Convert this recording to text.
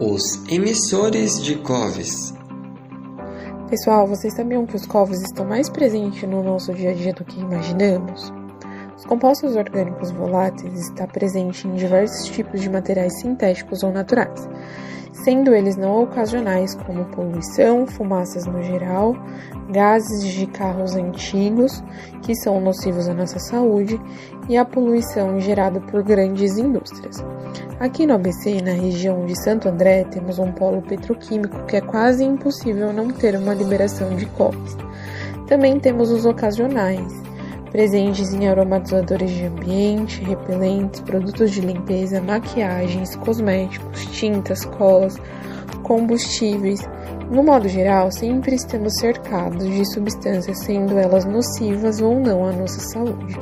Os emissores de COVs. Pessoal, vocês sabiam que os COVs estão mais presentes no nosso dia a dia do que imaginamos? Os compostos orgânicos voláteis estão presentes em diversos tipos de materiais sintéticos ou naturais, sendo eles não ocasionais, como poluição, fumaças no geral, gases de carros antigos, que são nocivos à nossa saúde, e a poluição gerada por grandes indústrias. Aqui no ABC, na região de Santo André, temos um polo petroquímico que é quase impossível não ter uma liberação de COPs. Também temos os ocasionais, presentes em aromatizadores de ambiente, repelentes, produtos de limpeza, maquiagens, cosméticos, tintas, colas, combustíveis. No modo geral, sempre estamos cercados de substâncias, sendo elas nocivas ou não à nossa saúde.